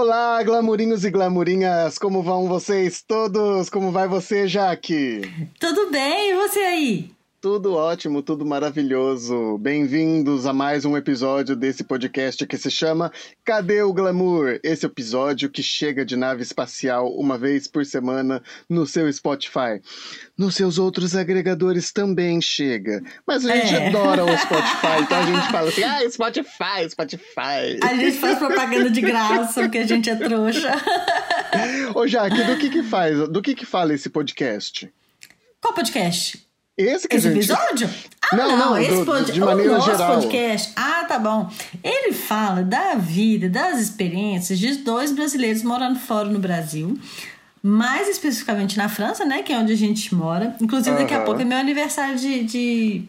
Olá, glamurinhos e glamurinhas, como vão vocês todos? Como vai você, Jaque? Tudo bem, e você aí? Tudo ótimo, tudo maravilhoso. Bem-vindos a mais um episódio desse podcast que se chama Cadê o Glamour? Esse episódio que chega de nave espacial uma vez por semana no seu Spotify. Nos seus outros agregadores também chega. Mas a gente é. adora o Spotify, então a gente fala assim: ah, Spotify, Spotify. A gente faz propaganda de graça porque a gente é trouxa. Ô, Jaque, do que que faz? Do que que fala esse podcast? Qual podcast? Esse que esse gente... episódio? Ah, não, não, esse do, pod... de maneira o nosso geral. podcast. Ah, tá bom. Ele fala da vida, das experiências de dois brasileiros morando fora no Brasil. Mais especificamente na França, né? Que é onde a gente mora. Inclusive, daqui a pouco é meu aniversário de, de,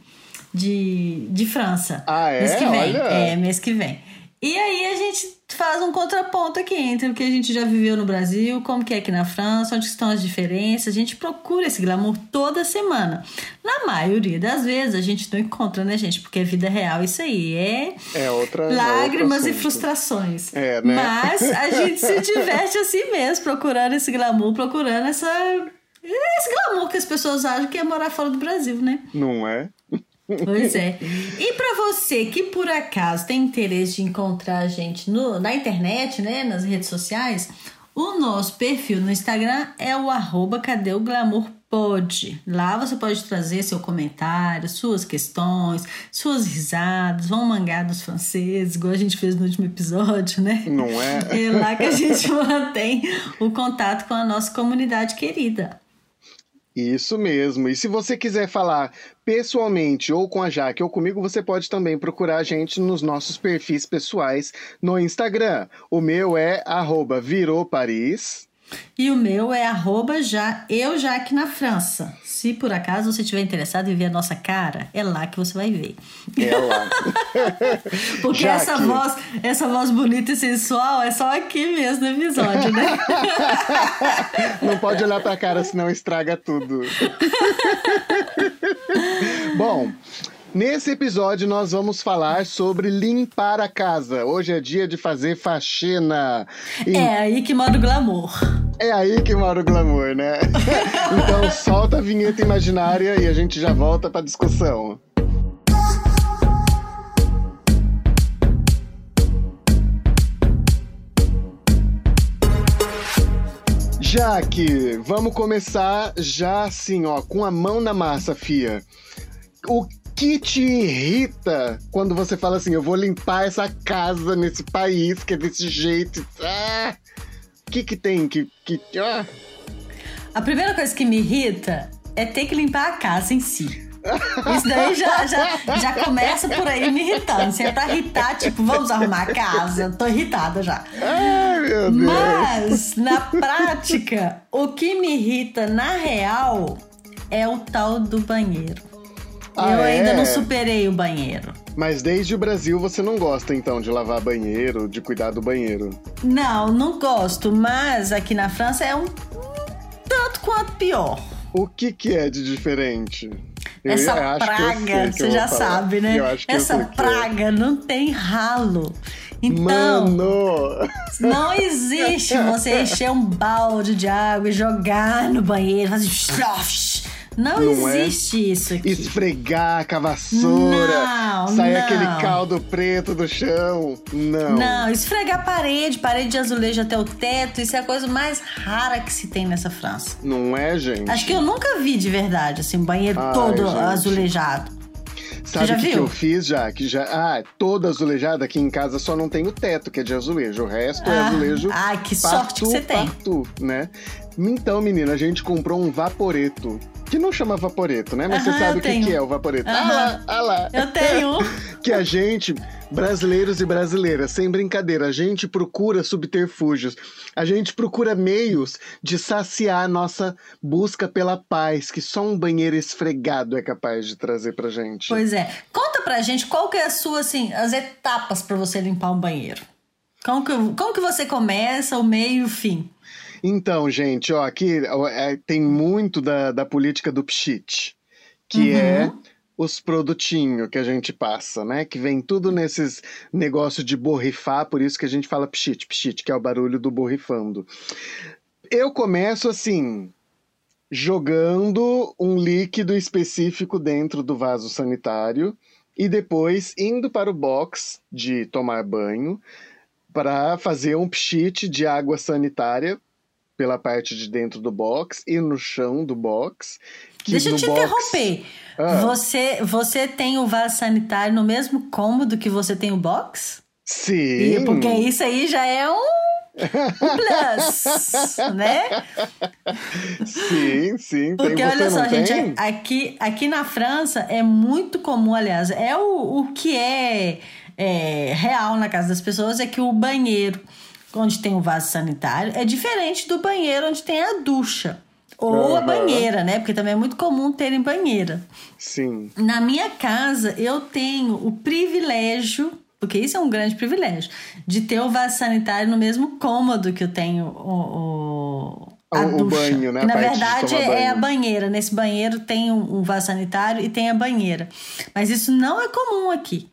de, de França. Ah, é? Mês que vem. Olha. É, mês que vem. E aí a gente faz um contraponto aqui entre o que a gente já viveu no Brasil, como que é aqui na França, onde estão as diferenças. A gente procura esse glamour toda semana. Na maioria das vezes a gente não encontra, né, gente? Porque é vida real isso aí. É, É outra. lágrimas outro e frustrações. É, né? Mas a gente se diverte assim mesmo, procurando esse glamour, procurando essa. Esse glamour que as pessoas acham que é morar fora do Brasil, né? Não é? Pois é. E para você que por acaso tem interesse de encontrar a gente no, na internet, né, nas redes sociais, o nosso perfil no Instagram é o arroba cadê o glamour pode. Lá você pode trazer seu comentário, suas questões, suas risadas, vão mangar dos franceses, igual a gente fez no último episódio, né? Não é? É lá que a gente mantém o contato com a nossa comunidade querida. Isso mesmo. E se você quiser falar pessoalmente ou com a Jaque ou comigo, você pode também procurar a gente nos nossos perfis pessoais no Instagram. O meu é virou Paris. E o meu é arroba já, eu já aqui na França. Se por acaso você estiver interessado em ver a nossa cara, é lá que você vai ver. É lá. Porque Jaque. essa voz, essa voz bonita e sensual é só aqui mesmo no episódio, né? Não pode olhar pra cara, senão estraga tudo. Bom, nesse episódio nós vamos falar sobre limpar a casa. Hoje é dia de fazer faxina. E É aí que mora o glamour. É aí que mora o glamour, né? Então solta a vinheta imaginária e a gente já volta pra discussão. Jaque, vamos começar já assim, ó, com a mão na massa, fia. O que te irrita quando você fala assim, eu vou limpar essa casa nesse país que é desse jeito? Ah! O que que tem que... que ah! A primeira coisa que me irrita é ter que limpar a casa em si. Isso daí já, já, já começa por aí me irritando. Se é pra irritar, tipo, vamos arrumar a casa. Tô irritada já. Ai, meu Deus. Mas, na prática, o que me irrita na real é o tal do banheiro. Ah, Eu ainda é? não superei o banheiro. Mas desde o Brasil você não gosta, então, de lavar banheiro, de cuidar do banheiro. Não, não gosto, mas aqui na França é um tanto quanto pior. O que que é de diferente? Eu Essa praga, você já falar. sabe, né? Essa é. praga não tem ralo. Então, Mano! não existe você encher um balde de água e jogar no banheiro, fazer Não, Não é? existe isso aqui. Esfregar com a vassoura, Não, sair não. aquele caldo preto do chão. Não. Não, esfregar parede, parede de azulejo até o teto, isso é a coisa mais rara que se tem nessa França. Não é, gente? Acho que eu nunca vi de verdade, assim, um banheiro Ai, todo gente. azulejado. Sabe o que, que eu fiz já? Que já. Ah, toda azulejada aqui em casa só não tem o teto, que é de azulejo. O resto é Ah, azulejo. ai, que partu, sorte que você tem. partu, né? Então, menina, a gente comprou um vaporeto. Que não chama vaporeto, né? Mas Aham, você sabe eu o que, que é o vaporeto. Ah Aham. lá, ah lá. Eu tenho. que a gente, brasileiros e brasileiras, sem brincadeira, a gente procura subterfúgios, a gente procura meios de saciar a nossa busca pela paz, que só um banheiro esfregado é capaz de trazer pra gente. Pois é. Conta pra gente qual que é a sua, assim, as etapas pra você limpar um banheiro. Como que, como que você começa, o meio e o fim? Então, gente, ó, aqui é, tem muito da, da política do pshit, que Uhum. é os produtinhos que a gente passa, né? Que vem tudo nesses negócio de borrifar, por isso que a gente fala pchit, pchit, que é o barulho do borrifando. Eu começo assim, jogando um líquido específico dentro do vaso sanitário e depois indo para o box de tomar banho para fazer um pchit de água sanitária pela parte de dentro do box e no chão do box. Deixa eu te box... interromper. Ah. Você, você tem o vaso sanitário no mesmo cômodo que você tem o box? Sim. E, porque isso aí já é um plus, né? Sim, sim. Porque tem, olha só, gente, aqui, aqui na França é muito comum, aliás, é o, o que é, é real na casa das pessoas é que o banheiro onde tem o vaso sanitário é diferente do banheiro onde tem a ducha. Ou uhum. a banheira, né? Porque também é muito comum terem banheira. Sim. Na minha casa, eu tenho o privilégio, porque isso é um grande privilégio, de ter o vaso sanitário no mesmo cômodo que eu tenho o, o a o, banho, né? na verdade é a banheira. Nesse banheiro tem um, um vaso sanitário e tem a banheira. Mas isso não é comum aqui.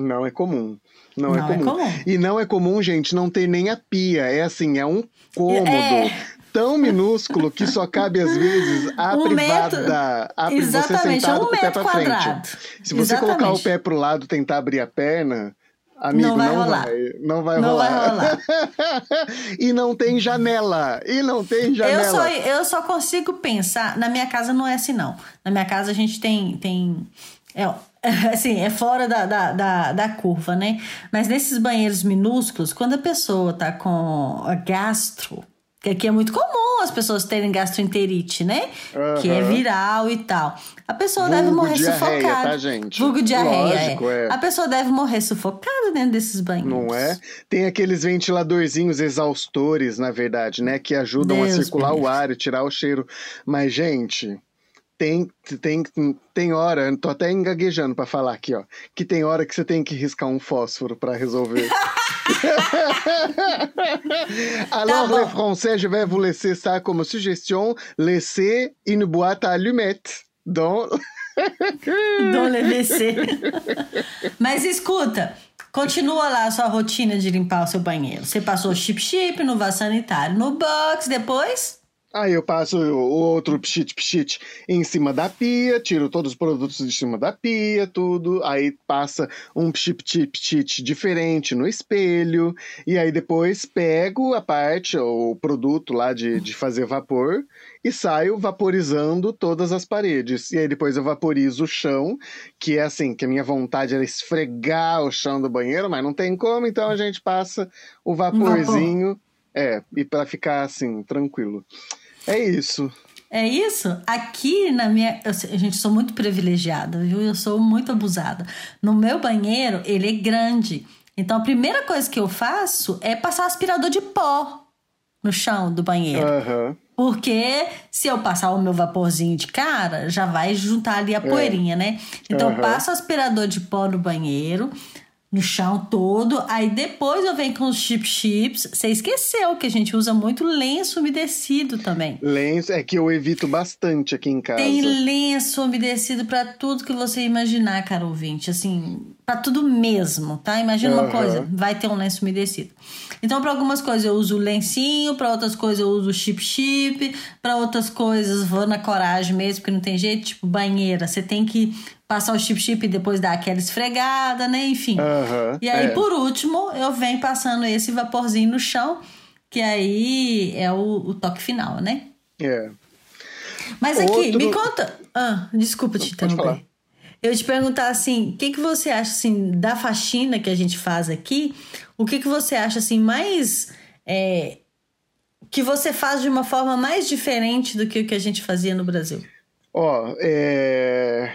Não é comum. Não, é não é, comum. é, comum. E não é comum, gente, não ter nem a pia. É assim, é um cômodo. É tão minúsculo que só cabe às vezes a um privada, metro... a Exatamente, você sentado um com o pé para frente. Se você Exatamente. colocar o pé pro lado, tentar abrir a perna, Amigo, não vai não rolar. Vai, não vai não rolar. Vai rolar. e não tem janela. E não tem janela. Eu só, eu só consigo pensar. Na minha casa não é assim, não. Na minha casa a gente tem. tem é, assim, é fora da, da, da, da, curva, né? Mas nesses banheiros minúsculos, quando a pessoa tá com gastro, que aqui é muito comum as pessoas terem gastroenterite, né? Uhum. Que é viral e tal. A pessoa Vulgo deve morrer diarreia, sufocada. Tá, gente? Vulgo diarreia. Lógico, é. A pessoa deve morrer sufocada dentro desses banheiros. Não é? Tem aqueles ventiladorzinhos exaustores, na verdade, né? Que ajudam Deus a circular o ar e tirar o cheiro. Mas, gente, tem, tem, tem hora, tô até engaguejando para falar aqui, ó, que tem hora que você tem que riscar um fósforo para resolver. Alors, tá les Français, je vais vous laisser ça comme suggestion, laisser une boîte à allumettes dans... dans le WC. Mas escuta, Continua lá a sua rotina de limpar o seu banheiro. Você passou chip-chip no vaso sanitário, no box, depois Aí eu passo o outro pchit pchit em cima da pia, tiro todos os produtos de cima da pia, tudo. Aí passa um pchit pchit pchit diferente no espelho. E aí depois pego a parte, o produto lá de, de fazer vapor e saio vaporizando todas as paredes. E aí depois eu vaporizo o chão, que é assim, que a minha vontade era esfregar o chão do banheiro, mas não tem como, então a gente passa o vaporzinho. Vapor. É, e para ficar assim, tranquilo. É isso. É isso? Aqui na minha. Eu, gente, sou muito privilegiada, viu? Eu sou muito abusada. No meu banheiro, ele é grande. Então a primeira coisa que eu faço é passar aspirador de pó no chão do banheiro. Uhum. Porque se eu passar o meu vaporzinho de cara, já vai juntar ali a é. poeirinha, né? Então uhum. eu passo aspirador de pó no banheiro no chão todo. Aí depois eu venho com os chip chips. Você esqueceu que a gente usa muito lenço umedecido também. Lenço é que eu evito bastante aqui em casa. Tem lenço umedecido para tudo que você imaginar, cara ouvinte. Assim, para tudo mesmo, tá? Imagina uhum. uma coisa, vai ter um lenço umedecido. Então, para algumas coisas eu uso lencinho, para outras coisas eu uso chip chip, para outras coisas vou na coragem mesmo, porque não tem jeito, tipo banheira, você tem que passar o chip-chip e depois dar aquela esfregada, né? Enfim. Uhum, e aí, é. por último, eu venho passando esse vaporzinho no chão, que aí é o, o toque final, né? É. Mas aqui, Outro... me conta. Ah, desculpa te interromper. Eu te perguntar assim, o que, que você acha assim da faxina que a gente faz aqui? O que, que você acha assim mais é, que você faz de uma forma mais diferente do que o que a gente fazia no Brasil? Ó, oh, é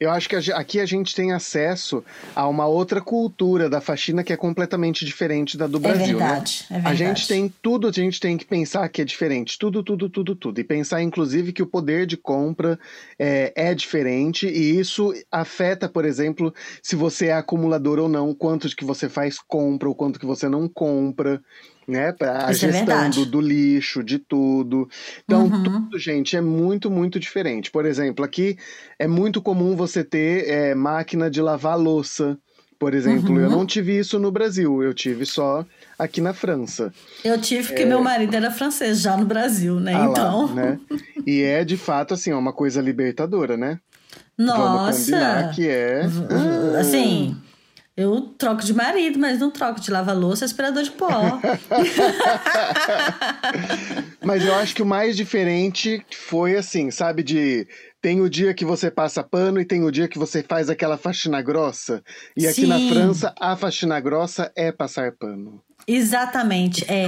eu acho que aqui a gente tem acesso a uma outra cultura da faxina que é completamente diferente da do é Brasil. É verdade, né? é verdade. A gente tem tudo, a gente tem que pensar que é diferente. Tudo, tudo, tudo, tudo. E pensar, inclusive, que o poder de compra é, é diferente e isso afeta, por exemplo, se você é acumulador ou não, quanto que você faz compra ou quanto que você não compra. Né? A Isso é gestão é do, do, lixo, de tudo. Então, uhum. tudo, gente, é muito, muito diferente. Por exemplo, aqui é muito comum você ter é, máquina de lavar louça. Por exemplo, uhum. eu não tive isso no Brasil, eu tive só aqui na França. Eu tive porque é... meu marido era francês já no Brasil, né? Ah então. Lá, né? E é de fato assim, uma coisa libertadora, né? Nossa! que é. Assim. Eu troco de marido, mas não troco de lava-louça aspirador de pó. mas eu acho que o mais diferente foi assim, sabe? De tem o dia que você passa pano e tem o dia que você faz aquela faxina grossa. E aqui Sim. na França, a faxina grossa é passar pano. Exatamente, é.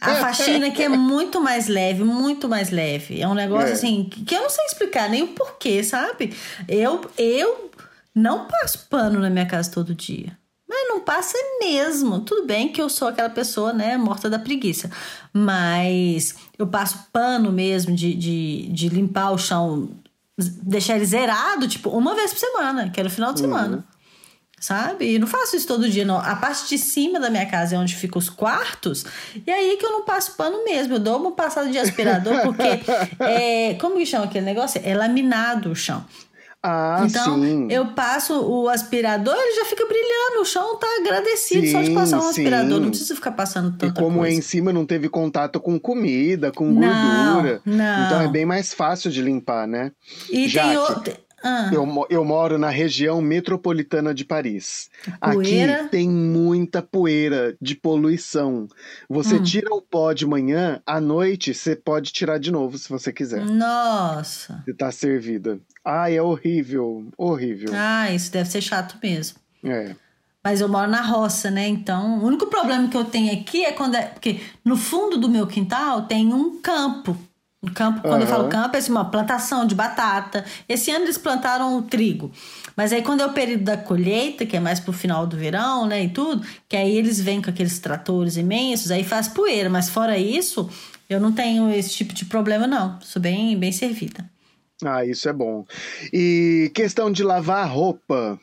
A faxina que é muito mais leve, muito mais leve. É um negócio é. assim que eu não sei explicar nem o porquê, sabe? Eu, eu não passo pano na minha casa todo dia. Mas não passa mesmo. Tudo bem que eu sou aquela pessoa, né, morta da preguiça. Mas eu passo pano mesmo de, de, de limpar o chão, deixar ele zerado, tipo, uma vez por semana, que é no final de semana. Uhum. Sabe? E não faço isso todo dia, não. A parte de cima da minha casa é onde ficam os quartos. E aí que eu não passo pano mesmo. Eu dou uma passada de aspirador, porque é. Como que chama aquele negócio? É laminado o chão. Ah, então, sim. eu passo o aspirador, ele já fica brilhando. O chão tá agradecido sim, só de passar um sim. aspirador. Não precisa ficar passando tanta E como coisa. é em cima não teve contato com comida, com não, gordura. Não. Então é bem mais fácil de limpar, né? E já tem outro. Ah. Eu, eu moro na região metropolitana de Paris. Poeira. Aqui tem muita poeira de poluição. Você hum. tira o pó de manhã, à noite você pode tirar de novo se você quiser. Nossa. Você tá servida. Ai, é horrível, horrível. Ah, isso deve ser chato mesmo. É. Mas eu moro na roça, né? Então, o único problema que eu tenho aqui é quando é. Porque no fundo do meu quintal tem um campo. Um campo, quando uhum. eu falo campo, é assim, uma plantação de batata. Esse ano eles plantaram o trigo. Mas aí quando é o período da colheita, que é mais pro final do verão, né, e tudo, que aí eles vêm com aqueles tratores imensos, aí faz poeira. Mas fora isso, eu não tenho esse tipo de problema, não. Sou bem, bem servida. Ah, isso é bom. E questão de lavar roupa.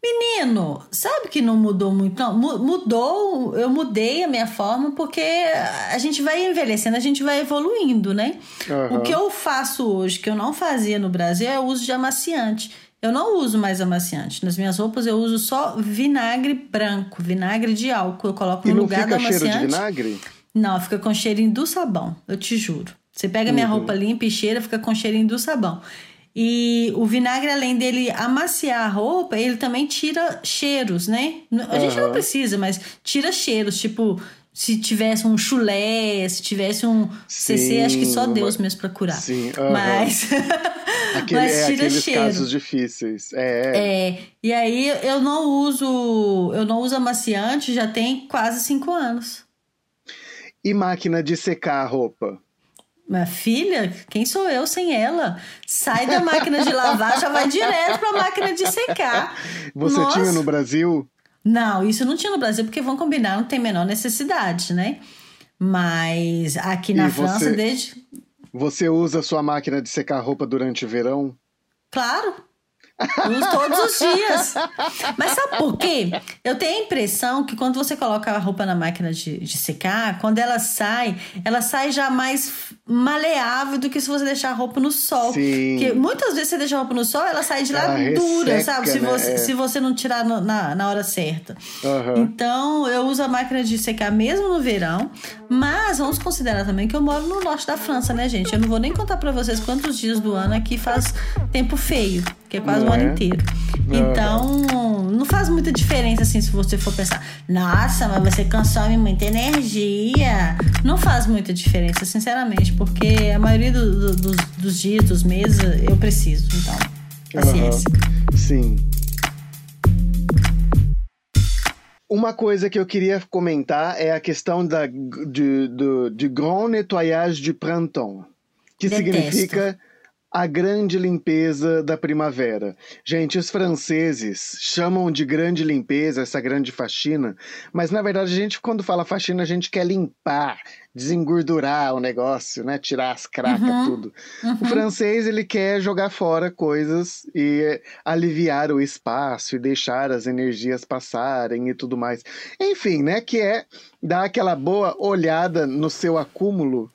Menino, sabe que não mudou muito? Não, mudou, eu mudei a minha forma porque a gente vai envelhecendo, a gente vai evoluindo, né? Uhum. O que eu faço hoje, que eu não fazia no Brasil, é o uso de amaciante. Eu não uso mais amaciante. Nas minhas roupas eu uso só vinagre branco, vinagre de álcool. Eu coloco no lugar do amaciante. Cheiro de vinagre? Não, fica com cheirinho do sabão, eu te juro. Você pega minha uhum. roupa limpa e cheira, fica com cheirinho do sabão. E o vinagre, além dele amaciar a roupa, ele também tira cheiros, né? A uhum. gente não precisa, mas tira cheiros, tipo se tivesse um chulé, se tivesse um sim, CC, acho que só Deus mesmo pra curar. Sim, uhum. mas, Aquele, mas é tira aqueles cheiro. casos difíceis. É, é. é. E aí eu não uso, eu não uso amaciante já tem quase cinco anos. E máquina de secar a roupa? Minha filha, quem sou eu sem ela? Sai da máquina de lavar, já vai direto para a máquina de secar. Você Nossa. tinha no Brasil? Não, isso não tinha no Brasil, porque vão combinar, não tem menor necessidade, né? Mas aqui na e França, você, desde. Você usa sua máquina de secar roupa durante o verão? Claro. Uso todos os dias. Mas sabe por quê? Eu tenho a impressão que quando você coloca a roupa na máquina de, de secar, quando ela sai, ela sai já mais maleável do que se você deixar a roupa no sol. Sim. Porque muitas vezes você deixa a roupa no sol, ela sai de lá ela dura, resseca, sabe? Se, né? você, é. se você não tirar no, na, na hora certa. Uhum. Então, eu uso a máquina de secar mesmo no verão. Mas vamos considerar também que eu moro no norte da França, né, gente? Eu não vou nem contar para vocês quantos dias do ano aqui faz tempo feio que é quase o ano é? inteiro. Então, não faz muita diferença assim se você for pensar, nossa, mas você consome muita energia. Não faz muita diferença, sinceramente, porque a maioria do, do, dos, dos, dias, dos meses, eu preciso. Então, paciência. Uhum. Sim. Uma coisa que eu queria comentar é a questão da, de, de, de grand nettoyage du printemps, que Detesto. significa a grande limpeza da primavera. Gente, os franceses chamam de grande limpeza essa grande faxina, mas na verdade a gente, quando fala faxina, a gente quer limpar, desengordurar o negócio, né? Tirar as cracas, uhum. tudo. Uhum. O francês, ele quer jogar fora coisas e aliviar o espaço e deixar as energias passarem e tudo mais. Enfim, né? Que é dar aquela boa olhada no seu acúmulo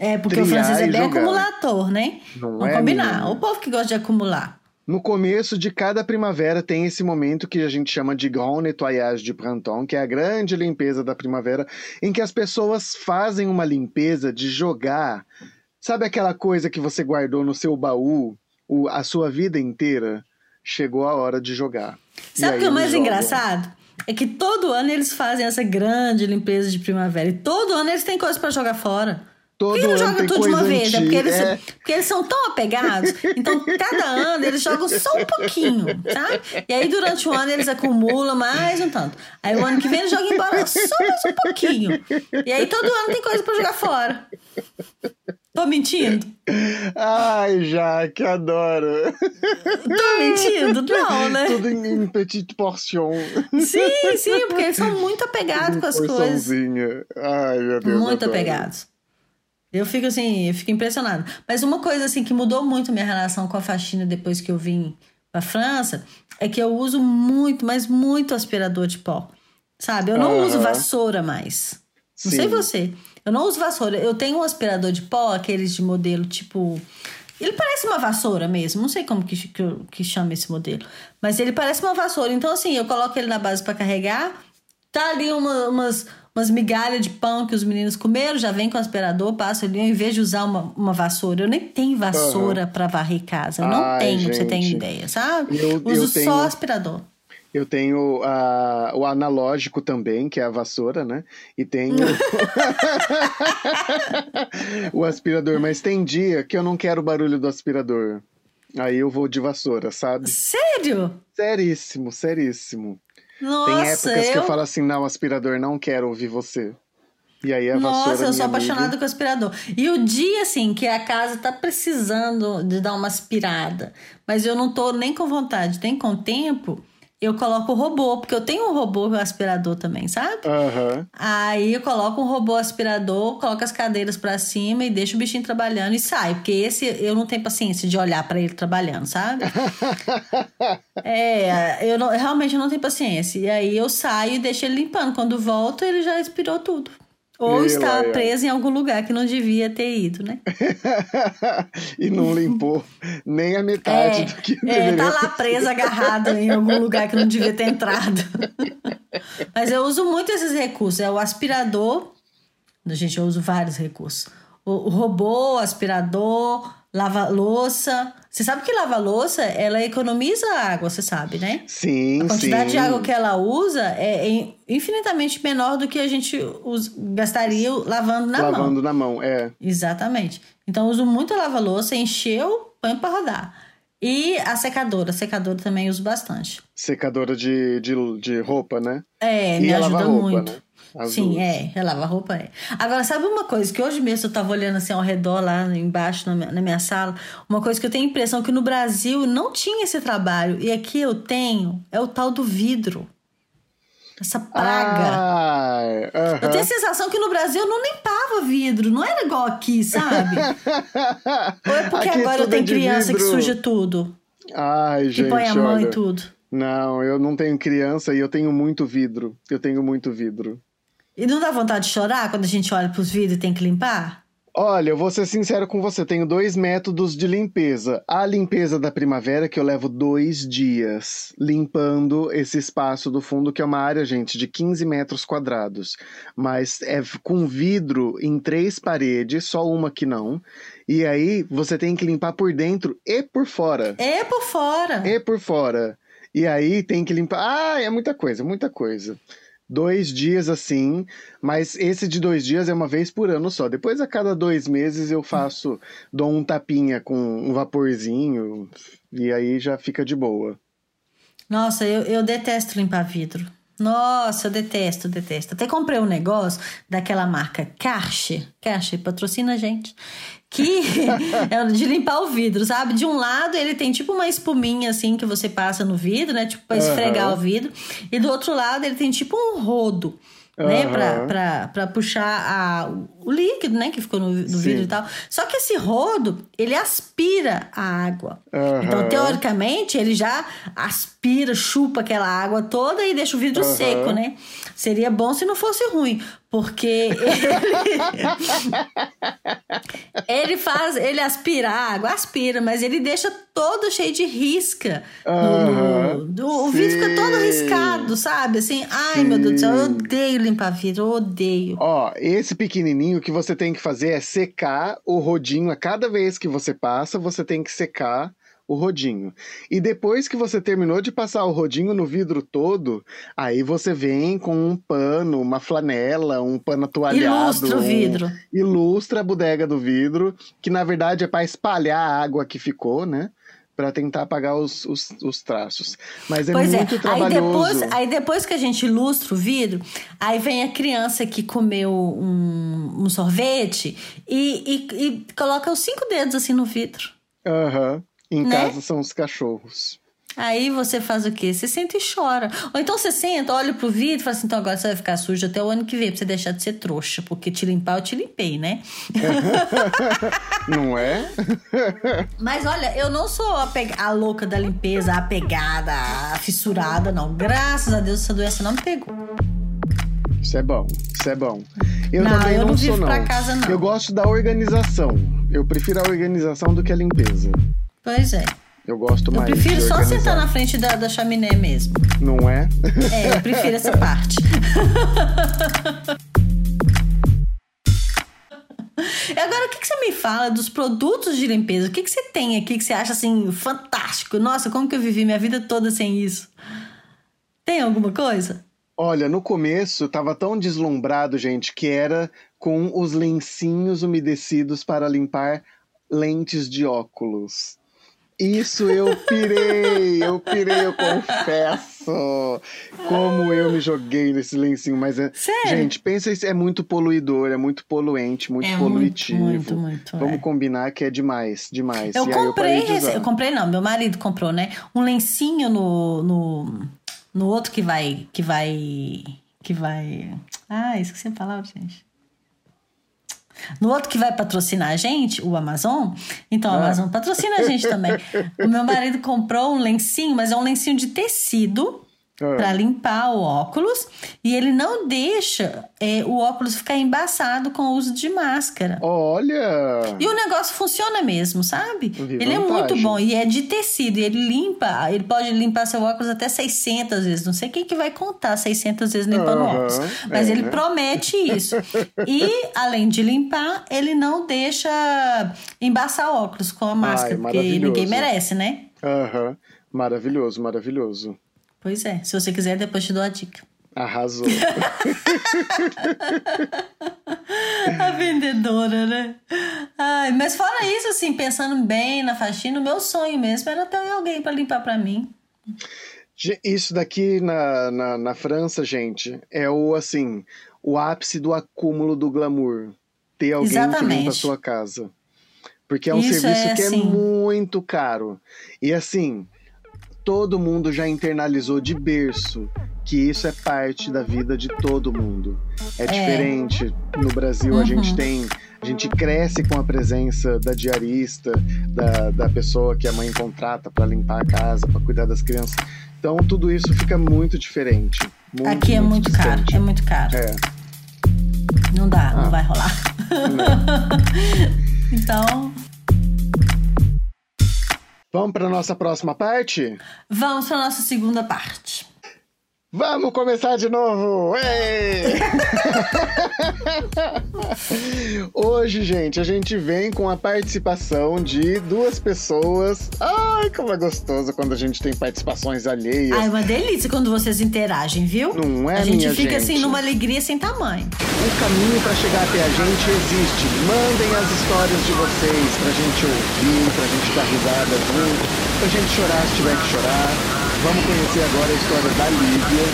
é, porque o francês é bem acumulador, né? Não Vamos é, combinar. Menina. O povo que gosta de acumular. No começo de cada primavera tem esse momento que a gente chama de Grand Nettoyage de Printemps, que é a grande limpeza da primavera, em que as pessoas fazem uma limpeza de jogar. Sabe aquela coisa que você guardou no seu baú o, a sua vida inteira? Chegou a hora de jogar. Sabe o que é mais jogam. engraçado? É que todo ano eles fazem essa grande limpeza de primavera. E todo ano eles têm coisa para jogar fora. Todo Por que não joga tudo de uma vez? É porque, eles, é porque eles são tão apegados. Então, cada ano eles jogam só um pouquinho, tá? E aí, durante o ano, eles acumulam mais um tanto. Aí, o ano que vem, eles jogam embora só mais um pouquinho. E aí, todo ano tem coisa pra jogar fora. Tô mentindo? Ai, Jaque, adoro. Tô mentindo? Não, né? Tudo em, em petite portion. Sim, sim, porque eles são muito apegados com as coisas. Ai, meu Deus. Muito apegados. Eu fico assim, eu fico impressionada. Mas uma coisa assim que mudou muito minha relação com a faxina depois que eu vim pra França é que eu uso muito, mas muito aspirador de pó. Sabe? Eu não uhum. uso vassoura mais. Não Sim. sei você. Eu não uso vassoura. Eu tenho um aspirador de pó, aqueles de modelo tipo. Ele parece uma vassoura mesmo. Não sei como que, que, que chama esse modelo. Mas ele parece uma vassoura. Então, assim, eu coloco ele na base para carregar. Tá ali uma, umas umas migalhas de pão que os meninos comeram, já vem com o aspirador, passo ali, em vez de usar uma, uma vassoura. Eu nem tenho vassoura uhum. para varrer casa. Eu não Ai, tenho, gente. você tem ideia, sabe? Eu, Uso eu tenho... só aspirador. Eu tenho a, o analógico também, que é a vassoura, né? E tenho o aspirador. Mas tem dia que eu não quero o barulho do aspirador. Aí eu vou de vassoura, sabe? Sério? Seríssimo, seríssimo. Nossa, Tem épocas eu... que eu falo assim, não, aspirador, não quero ouvir você. E aí a Nossa, eu sou apaixonada amiga. com aspirador. E o dia, assim, que a casa tá precisando de dar uma aspirada, mas eu não tô nem com vontade, nem com tempo, eu coloco o robô, porque eu tenho um robô aspirador também, sabe? Uhum. Aí eu coloco um robô aspirador, coloco as cadeiras para cima e deixo o bichinho trabalhando e sai. Porque esse eu não tenho paciência de olhar para ele trabalhando, sabe? é, eu, não, eu realmente não tenho paciência. E aí eu saio e deixo ele limpando. Quando volto, ele já expirou tudo. Ou está preso em algum lugar que não devia ter ido, né? e não limpou nem a metade é, do que É, tá lá preso, agarrado em algum lugar que não devia ter entrado. Mas eu uso muito esses recursos. É o aspirador. Gente, eu uso vários recursos. O, o robô, o aspirador, lava-louça. Você sabe que lava-louça, ela economiza água, você sabe, né? Sim, A quantidade sim. de água que ela usa é infinitamente menor do que a gente gastaria lavando na lavando mão. Lavando na mão, é. Exatamente. Então, eu uso muito a lava-louça, encheu, põe para rodar. E a secadora. A secadora também uso bastante. Secadora de, de, de roupa, né? É, e me ajuda muito. Né? Sim, é, é lava roupa é. Agora, sabe uma coisa que hoje mesmo eu tava olhando assim ao redor lá embaixo na minha, na minha sala, uma coisa que eu tenho a impressão que no Brasil não tinha esse trabalho e aqui eu tenho é o tal do vidro. Essa praga. Ah, uh -huh. Eu tenho a sensação que no Brasil eu não limpava vidro, não era igual aqui, sabe? Ou é porque aqui agora eu tenho criança vidro. que suja tudo? Ai, que gente. Que põe a mão olha. e tudo. Não, eu não tenho criança e eu tenho muito vidro. Eu tenho muito vidro. E não dá vontade de chorar quando a gente olha pros vidros e tem que limpar? Olha, eu vou ser sincero com você, tenho dois métodos de limpeza. A limpeza da primavera, que eu levo dois dias limpando esse espaço do fundo, que é uma área, gente, de 15 metros quadrados. Mas é com vidro em três paredes, só uma que não. E aí você tem que limpar por dentro e por fora. É por fora. E por fora. E aí tem que limpar. Ah, é muita coisa, muita coisa dois dias assim, mas esse de dois dias é uma vez por ano só. Depois, a cada dois meses, eu faço, dou um tapinha com um vaporzinho e aí já fica de boa. Nossa, eu, eu detesto limpar vidro. Nossa, eu detesto, detesto. Até comprei um negócio daquela marca Karcher. Karcher patrocina a gente. Que é de limpar o vidro, sabe? De um lado ele tem tipo uma espuminha assim que você passa no vidro, né? Tipo pra esfregar uhum. o vidro. E do outro lado ele tem tipo um rodo né? Pra, pra, pra puxar a, o líquido, né? Que ficou no, no vidro e tal. Só que esse rodo, ele aspira a água. Uhum. Então, teoricamente, ele já aspira, chupa aquela água toda e deixa o vidro uhum. seco, né? Seria bom se não fosse ruim. Porque ele, ele faz, ele aspira a água, aspira, mas ele deixa todo cheio de risca. Uhum, no, no, o vidro fica todo riscado, sabe? Assim, ai sim. meu Deus do céu, eu odeio limpar vidro, eu odeio. Ó, esse pequenininho que você tem que fazer é secar o rodinho. A cada vez que você passa, você tem que secar o rodinho. E depois que você terminou de passar o rodinho no vidro todo, aí você vem com um pano, uma flanela, um pano toalhado. Ilustra o vidro. Um, ilustra a bodega do vidro, que na verdade é para espalhar a água que ficou, né? Para tentar apagar os, os, os, traços. Mas é pois é. muito é. trabalhoso. Aí depois, aí depois que a gente ilustra o vidro, aí vem a criança que comeu um, um sorvete e, e, e, coloca os cinco dedos assim no vidro. Aham. Uhum. Em né? casa são os cachorros. Aí você faz o quê? Você senta e chora. Ou então você senta, olha pro vídeo e fala assim: então agora você vai ficar sujo até o ano que vem pra você deixar de ser trouxa. Porque te limpar, eu te limpei, né? não é? Mas olha, eu não sou a, a louca da limpeza, a apegada, a fissurada, não. Graças a Deus essa doença não me pegou. Isso é bom, isso é bom. Eu não, também eu não, não sou, não. Pra casa, não. Eu gosto da organização. Eu prefiro a organização do que a limpeza. Pois é. Eu gosto mais. Eu prefiro só sentar na frente da, da chaminé mesmo. Não é? É, eu prefiro essa parte. Agora, o que, que, você me fala dos produtos de limpeza? O que, que você tem aqui que você acha assim fantástico? Nossa, como que eu vivi minha vida toda sem isso? Tem alguma coisa? Olha, no começo tava tão deslumbrado, gente, que era com os lencinhos umedecidos para limpar lentes de óculos. Isso eu pirei, eu pirei, eu confesso. Como eu me joguei nesse lencinho, mas é. Sério? Gente, pensa isso, é muito poluidor, é muito poluente, muito é poluitivo. Muito, muito, muito Vamos é. combinar que é demais, demais. Eu e comprei, eu, eu comprei não, meu marido comprou, né? Um lencinho no, no, no outro que vai, que vai, que vai. Ah, esqueci a palavra, gente. No outro que vai patrocinar a gente, o Amazon, então o ah. Amazon patrocina a gente também. O meu marido comprou um lencinho, mas é um lencinho de tecido é. para limpar o óculos e ele não deixa é, o óculos ficar embaçado com o uso de máscara. Olha! E o negócio funciona mesmo, sabe? Ele é muito bom e é de tecido. E ele limpa, ele pode limpar seu óculos até 600 vezes. Não sei quem que vai contar 600 vezes limpando uhum, óculos, mas é, ele né? promete isso. e além de limpar, ele não deixa embaçar óculos com a máscara, Ai, porque ninguém merece, né? Aham. Uhum. Maravilhoso, maravilhoso. Pois é. Se você quiser, depois te dou a dica. Arrasou. a vendedora, né? Ai, mas fora isso, assim, pensando bem na faxina, o meu sonho mesmo era ter alguém para limpar para mim. Isso daqui na, na, na, França, gente, é o assim, o ápice do acúmulo do glamour. Ter alguém Exatamente. que limpa a sua casa. Porque é um isso serviço é, que assim... é muito caro. E assim, todo mundo já internalizou de berço que isso é parte da vida de todo mundo. É, é. diferente. No Brasil, uhum. a gente tem. A gente cresce com a presença da diarista, da, da pessoa que a mãe contrata para limpar a casa, para cuidar das crianças. Então, tudo isso fica muito diferente. Muito, Aqui é muito, muito caro, é muito caro. É. Não dá, ah. não vai rolar. então, Vamos para nossa próxima parte? Vamos para nossa segunda parte. Vamos começar de novo! Hoje, gente, a gente vem com a participação de duas pessoas. Ai, como é gostoso quando a gente tem participações alheias. Ai, uma delícia quando vocês interagem, viu? Não é, A gente fica gente. assim numa alegria sem tamanho. O caminho para chegar até a gente existe. Mandem as histórias de vocês pra gente ouvir, pra gente dar risada junto, pra gente chorar se tiver que chorar. Vamos conhecer agora a história da Lívia.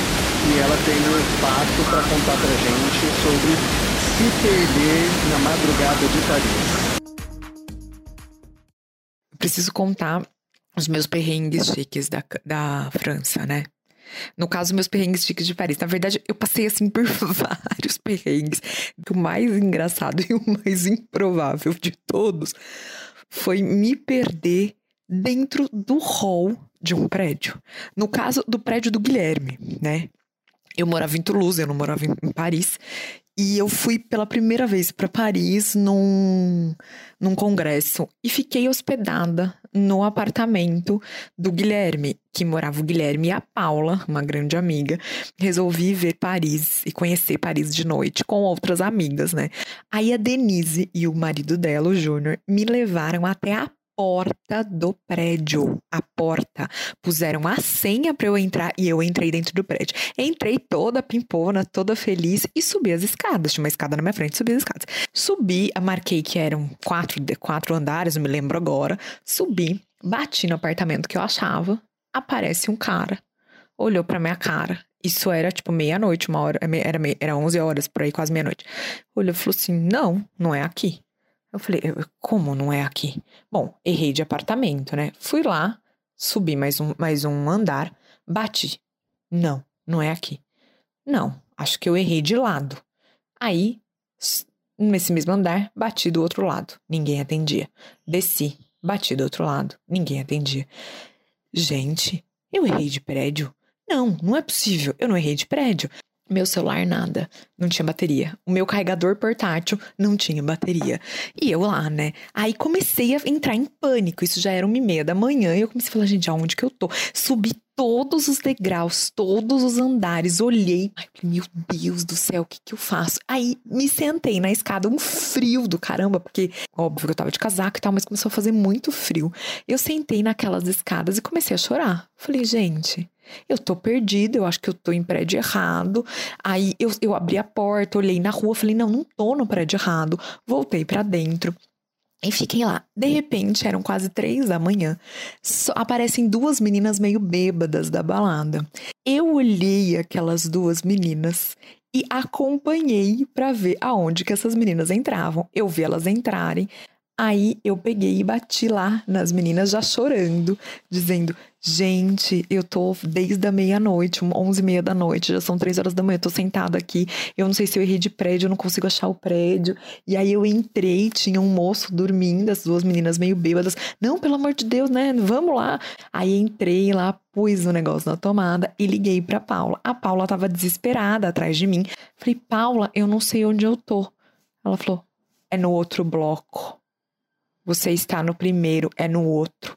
e ela tem um fato para contar pra gente sobre se perder na madrugada de Paris. Preciso contar os meus perrengues chiques da, da França, né? No caso, meus perrengues chiques de Paris. Na verdade, eu passei assim por vários perrengues. O mais engraçado e o mais improvável de todos foi me perder dentro do hall de um prédio. No caso do prédio do Guilherme, né? Eu morava em Toulouse, eu não morava em Paris. E eu fui pela primeira vez para Paris num, num congresso e fiquei hospedada no apartamento do Guilherme, que morava o Guilherme e a Paula, uma grande amiga. Resolvi ver Paris e conhecer Paris de noite com outras amigas, né? Aí a Denise e o marido dela, o Júnior, me levaram até a porta do prédio. A porta. Puseram a senha para eu entrar e eu entrei dentro do prédio. Entrei toda pimpona, toda feliz e subi as escadas. Tinha uma escada na minha frente, subi as escadas. Subi, marquei que eram quatro, quatro andares, não me lembro agora. Subi, bati no apartamento que eu achava. Aparece um cara, olhou pra minha cara. Isso era tipo meia-noite, uma hora, era, era 11 horas por aí, quase meia-noite. Olhou e falou assim: Não, não é aqui. Eu falei, como não é aqui? Bom, errei de apartamento, né? Fui lá, subi mais um, mais um andar, bati. Não, não é aqui. Não, acho que eu errei de lado. Aí, nesse mesmo andar, bati do outro lado. Ninguém atendia. Desci, bati do outro lado. Ninguém atendia. Gente, eu errei de prédio? Não, não é possível. Eu não errei de prédio. Meu celular, nada. Não tinha bateria. O meu carregador portátil não tinha bateria. E eu lá, né? Aí comecei a entrar em pânico. Isso já era uma e meia da manhã. E eu comecei a falar, gente, aonde que eu tô? Subi todos os degraus, todos os andares. Olhei. Ai, meu Deus do céu, o que que eu faço? Aí me sentei na escada, um frio do caramba, porque óbvio que eu tava de casaco e tal, mas começou a fazer muito frio. Eu sentei naquelas escadas e comecei a chorar. Falei, gente eu tô perdida, eu acho que eu tô em prédio errado. Aí eu, eu abri a porta, olhei na rua, falei, não, não tô no prédio errado. Voltei para dentro. E fiquei lá. De repente, eram quase três da manhã. Só aparecem duas meninas meio bêbadas da balada. Eu olhei aquelas duas meninas e acompanhei para ver aonde que essas meninas entravam. Eu vi elas entrarem. Aí eu peguei e bati lá nas meninas já chorando, dizendo: Gente, eu tô desde a meia-noite, onze e meia da noite, já são três horas da manhã, eu tô sentada aqui. Eu não sei se eu errei de prédio, eu não consigo achar o prédio. E aí eu entrei, tinha um moço dormindo, as duas meninas meio bêbadas. Não, pelo amor de Deus, né? Vamos lá. Aí entrei lá, pus o negócio na tomada e liguei pra Paula. A Paula tava desesperada atrás de mim. Falei, Paula, eu não sei onde eu tô. Ela falou: é no outro bloco. Você está no primeiro, é no outro.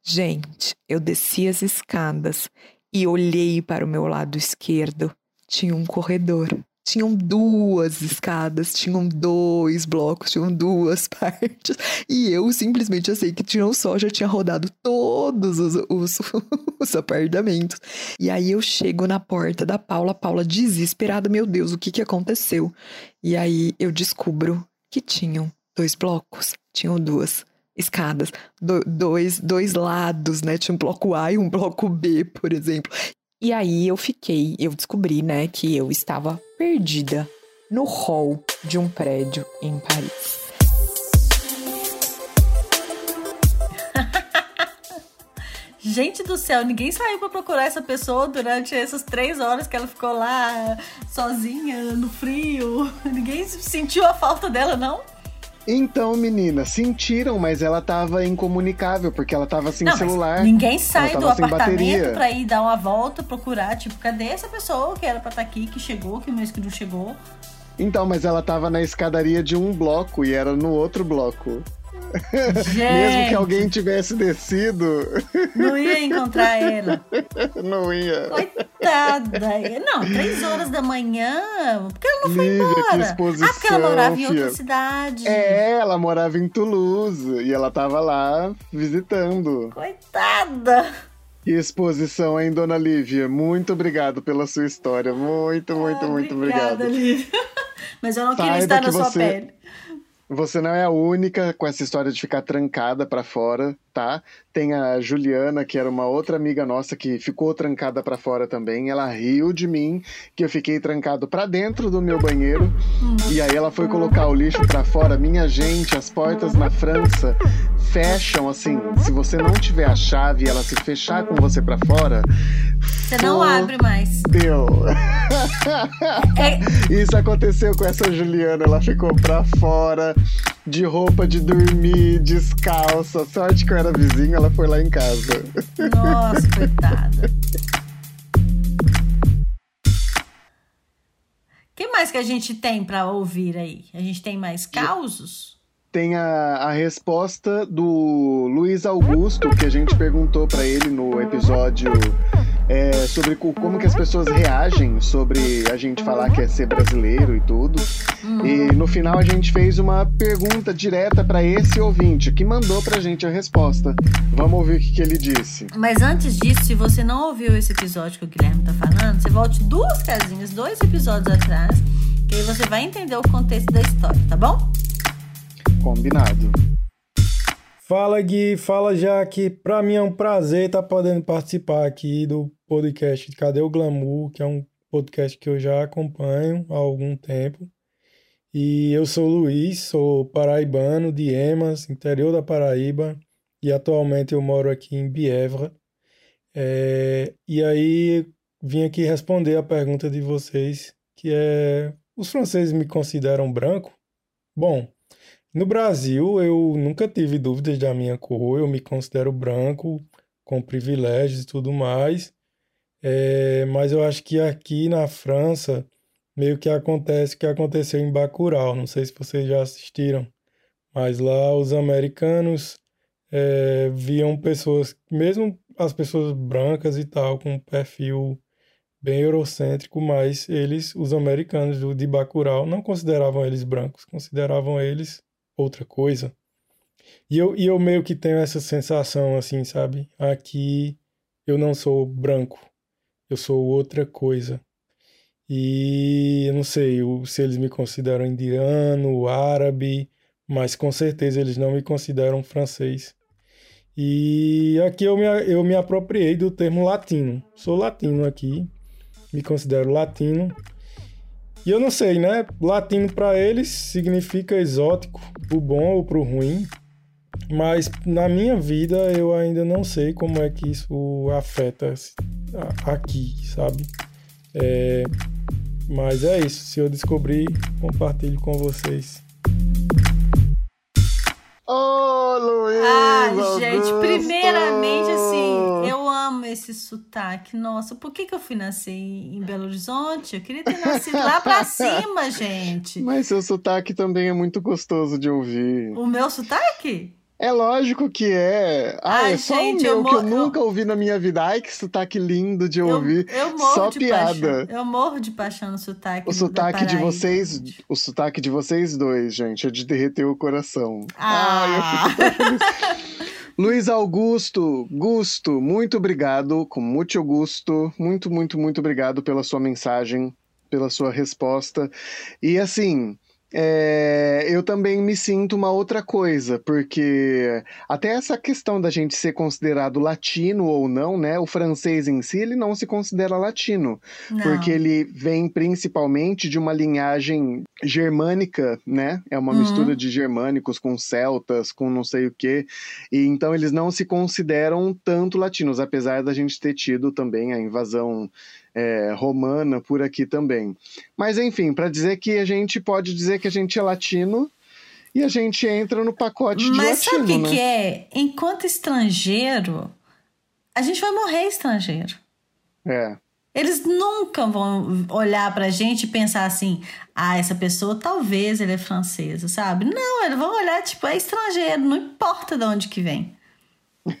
Gente, eu desci as escadas e olhei para o meu lado esquerdo. Tinha um corredor. Tinham duas escadas, tinham dois blocos, tinham duas partes. E eu simplesmente sei que tinham só, já tinha rodado todos os, os, os apartamentos. E aí eu chego na porta da Paula, Paula desesperada, meu Deus, o que, que aconteceu? E aí eu descubro que tinham dois blocos, tinham duas escadas, do, dois, dois lados, né? Tinha um bloco A e um bloco B, por exemplo. E aí eu fiquei, eu descobri, né, que eu estava perdida no hall de um prédio em Paris. Gente do céu, ninguém saiu para procurar essa pessoa durante essas três horas que ela ficou lá sozinha, no frio. Ninguém sentiu a falta dela, não? Então, menina, sentiram, mas ela tava incomunicável, porque ela tava sem não, celular. Ninguém sai do apartamento pra ir dar uma volta, procurar, tipo, cadê essa pessoa que era pra estar tá aqui, que chegou, que o meu não chegou? Então, mas ela tava na escadaria de um bloco e era no outro bloco. Mesmo que alguém tivesse descido. Não ia encontrar ela. Não ia. Coitada. Não, três horas da manhã. Por que ela não foi Lívia, embora? Que exposição, ah, porque ela morava em outra cidade. É, ela morava em Toulouse. E ela tava lá visitando. Coitada. Exposição, hein, dona Lívia? Muito obrigado pela sua história. Muito, muito, ah, muito obrigado. Obrigada, Lívia. Mas eu não Saiba queria estar na sua você... pele. Você não é a única com essa história de ficar trancada para fora. Tá? Tem a Juliana, que era uma outra amiga nossa que ficou trancada para fora também. Ela riu de mim, que eu fiquei trancado para dentro do meu banheiro. E aí ela foi colocar o lixo para fora. Minha gente, as portas na França fecham assim. Se você não tiver a chave e ela se fechar com você para fora, você não abre mais. Deu. É... Isso aconteceu com essa Juliana. Ela ficou pra fora de roupa de dormir, descalça. Sorte que eu era vizinho, ela foi lá em casa. Nossa, coitada. O que mais que a gente tem para ouvir aí? A gente tem mais causos? Tem a, a resposta do Luiz Augusto, que a gente perguntou para ele no episódio é, sobre como que as pessoas reagem sobre a gente falar que é ser brasileiro e tudo. E no final a gente fez uma pergunta direta para esse ouvinte que mandou pra gente a resposta. Vamos ouvir o que, que, ele disse. Mas antes disso, se você não ouviu esse episódio que o Guilherme tá falando, você volte duas casinhas, dois episódios atrás, que aí você vai entender o contexto da história, tá bom? Combinado. Fala Gui, fala Jaque. Para mim é um prazer estar tá podendo participar aqui do podcast Cadê o Glamour, que é um podcast que eu já acompanho há algum tempo. E eu sou Luiz, sou paraibano de Emas, interior da Paraíba, e atualmente eu moro aqui em Bievra. É, e aí vim aqui responder a pergunta de vocês, que é: os franceses me consideram branco? Bom, no Brasil, eu nunca tive dúvidas da minha cor, eu me considero branco, com privilégios e tudo mais. É, mas eu acho que aqui na França, meio que acontece o que aconteceu em Bacurau. Não sei se vocês já assistiram, mas lá os americanos é, viam pessoas, mesmo as pessoas brancas e tal, com um perfil bem eurocêntrico, mas eles, os americanos de Bacurau, não consideravam eles brancos, consideravam eles outra coisa. E eu, e eu meio que tenho essa sensação assim, sabe? Aqui eu não sou branco, eu sou outra coisa. E eu não sei se eles me consideram indiano, árabe, mas com certeza eles não me consideram francês. E aqui eu me, eu me apropriei do termo latino. Sou latino aqui, me considero latino. E eu não sei, né? Latino para eles significa exótico, pro bom ou pro ruim. Mas na minha vida eu ainda não sei como é que isso afeta aqui, sabe? É, mas é isso. Se eu descobrir, compartilho com vocês. Ô, oh, Luiz! Ai, gente, primeiramente, assim, eu amo esse sotaque. Nossa, por que, que eu fui nascer em Belo Horizonte? Eu queria ter nascido lá pra cima, gente. Mas seu sotaque também é muito gostoso de ouvir. O meu sotaque? É lógico que é. Ah, Ai, é só gente, o meu eu que eu nunca ouvi na minha vida. Ai, que sotaque lindo de ouvir. Eu, eu morro só de piada. Paixão. Eu morro de paixão no sotaque. O sotaque de vocês, o sotaque de vocês dois, gente, é de derreter o coração. Ah. Ai, eu fico tão feliz. Luiz Augusto, Gusto, muito obrigado, com muito gosto, muito, muito, muito obrigado pela sua mensagem, pela sua resposta. E assim, é, eu também me sinto uma outra coisa, porque até essa questão da gente ser considerado latino ou não, né? O francês em si, ele não se considera latino, não. porque ele vem principalmente de uma linhagem germânica, né? É uma uhum. mistura de germânicos com celtas, com não sei o quê. E então eles não se consideram tanto latinos, apesar da gente ter tido também a invasão é, romana por aqui também. Mas enfim, para dizer que a gente pode dizer que a gente é latino e a gente entra no pacote de Mas latino. Mas sabe o né? que é? Enquanto estrangeiro, a gente vai morrer estrangeiro. É. Eles nunca vão olhar pra gente e pensar assim: ah, essa pessoa talvez ele é francesa, sabe? Não, eles vão olhar, tipo, é estrangeiro, não importa de onde que vem.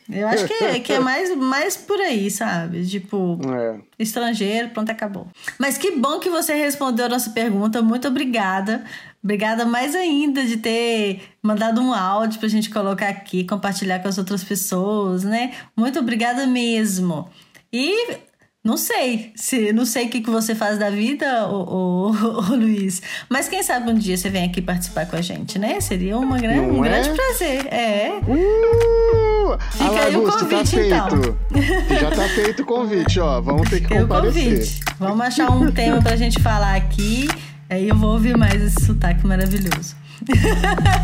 Eu acho que é, que é mais, mais por aí, sabe? Tipo, é. estrangeiro, pronto, acabou. Mas que bom que você respondeu a nossa pergunta. Muito obrigada. Obrigada mais ainda de ter mandado um áudio pra gente colocar aqui, compartilhar com as outras pessoas, né? Muito obrigada mesmo. E Não sei, se não sei o que, que você faz da vida, o, Luiz. Mas quem sabe um dia você vem aqui participar com a gente, né? Seria uma grande, um é? grande prazer. É. Uh, Fica aí o tá convite, tá então. Já tá feito o convite, ó. Vamos ter que Tem comparecer. convite. Vamos achar um tema pra gente falar aqui. Aí eu vou ouvir mais esse sotaque maravilhoso.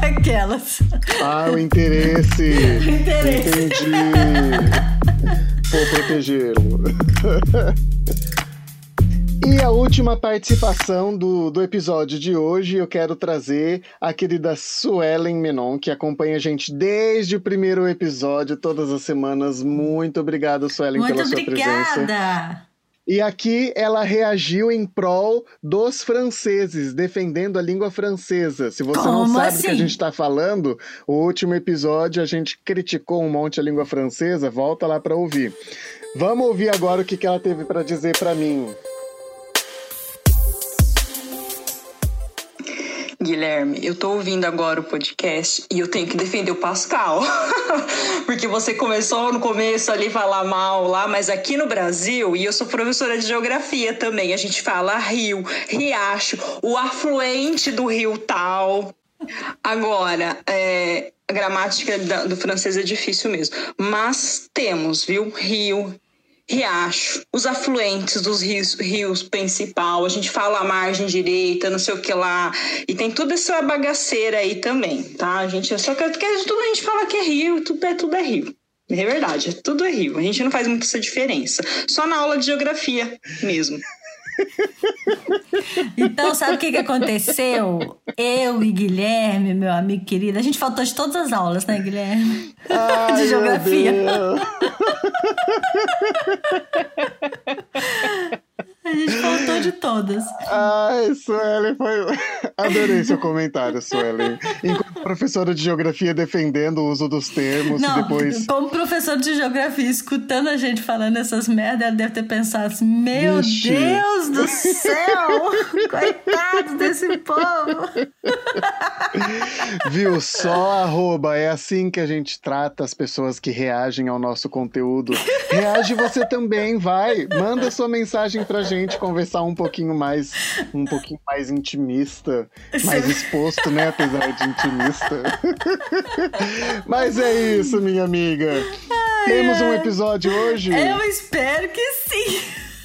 Aquelas. Ah, o interesse. O interesse. Entendi. Vou protegê-lo. E a última participação do, do episódio de hoje, eu quero trazer a querida Suelen Menon, que acompanha a gente desde o primeiro episódio, todas as semanas. Muito obrigado, Suelen, Muito pela obrigada. sua presença. E aqui ela reagiu em prol dos franceses, defendendo a língua francesa. Se você Como não sabe assim? o que a assim? gente está falando, o último episódio a gente criticou um monte a língua francesa. Volta lá para ouvir. Vamos ouvir agora o que, que ela teve para dizer para mim. Guilherme, eu tô ouvindo agora o podcast e eu tenho que defender o Pascal. Porque você começou no começo ali falar mal lá, mas aqui no Brasil, e eu sou professora de geografia também, a gente fala rio, riacho, o afluente do rio tal. Agora, é, a gramática do francês é difícil mesmo. Mas temos, viu? Rio, riacho, os afluentes dos rios, rios principal, a gente fala a margem direita, não sei o que lá, e tem toda essa bagaceira aí também, tá? A gente só que, que tudo a gente fala que é rio, tudo é tudo é rio. É verdade, tudo é rio. A gente não faz muito essa diferença. Só na aula de geografia mesmo. Então, sabe o que, que aconteceu? Eu e Guilherme, meu amigo querido, a gente faltou de todas as aulas, né, Guilherme? Ai, de geografia. A gente faltou de todas. Ai, Suelen, foi. Adorei seu comentário, Suelen. Enquanto professora de geografia defendendo o uso dos termos Não, e depois. Como professor de geografia, escutando a gente falando essas merdas, ela deve ter pensado assim: Meu. Deus do céu! Coitado desse povo! Viu? Só arroba. É assim que a gente trata as pessoas que reagem ao nosso conteúdo. Reage você também, vai. Manda sua mensagem pra gente gente conversar um pouquinho mais, um pouquinho mais intimista, mais exposto, né? Apesar de intimista. Mas é isso, minha amiga. Ai, Temos um episódio hoje? Eu espero que sim.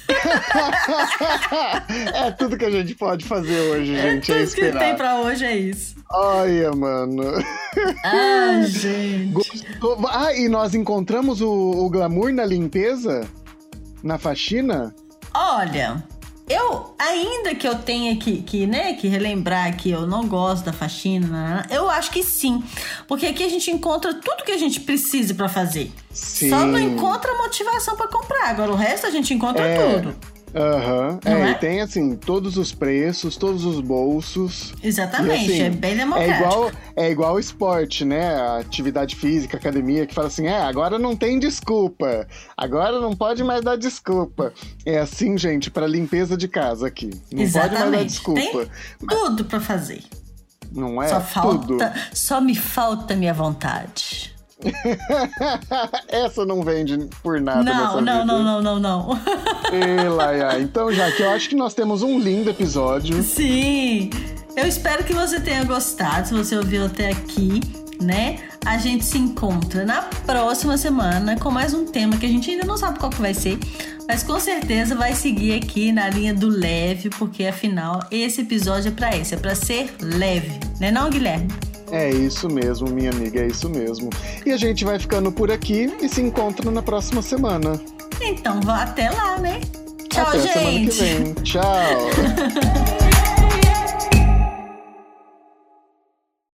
é tudo que a gente pode fazer hoje, é gente. É tudo é que tem pra hoje é isso. Olha, mano. Ah, gente. Gostou? Ah, e nós encontramos o, o glamour na limpeza? Na faxina? Olha, eu, ainda que eu tenha que, que, né, que relembrar que eu não gosto da faxina, né, eu acho que sim. Porque aqui a gente encontra tudo que a gente precisa para fazer. Sim. Só não encontra motivação para comprar. Agora o resto a gente encontra é. tudo. Aham. Uhum. É, é, e tem assim, todos os preços, todos os bolsos. Exatamente, e, assim, é bem democrático. É igual, é igual esporte, né? A atividade física, academia, que fala assim: é, agora não tem desculpa. Agora não pode mais dar desculpa. É assim, gente, para limpeza de casa aqui. Não Exatamente. pode mais dar desculpa. Tem tudo para fazer. Não é? Só falta, tudo. só me falta minha vontade. Essa não vende por nada não, não. Não, não, não, não, não. Então, já que eu acho que nós temos um lindo episódio. Sim. Eu espero que você tenha gostado, se você ouviu até aqui, né? A gente se encontra na próxima semana com mais um tema que a gente ainda não sabe qual que vai ser, mas com certeza vai seguir aqui na linha do leve, porque afinal esse episódio é para isso, é para ser leve, né não, Guilherme? É isso mesmo, minha amiga, é isso mesmo. E a gente vai ficando por aqui e se encontra na próxima semana. Então, vá até lá, né? Tchau, até gente. Semana que vem. Tchau.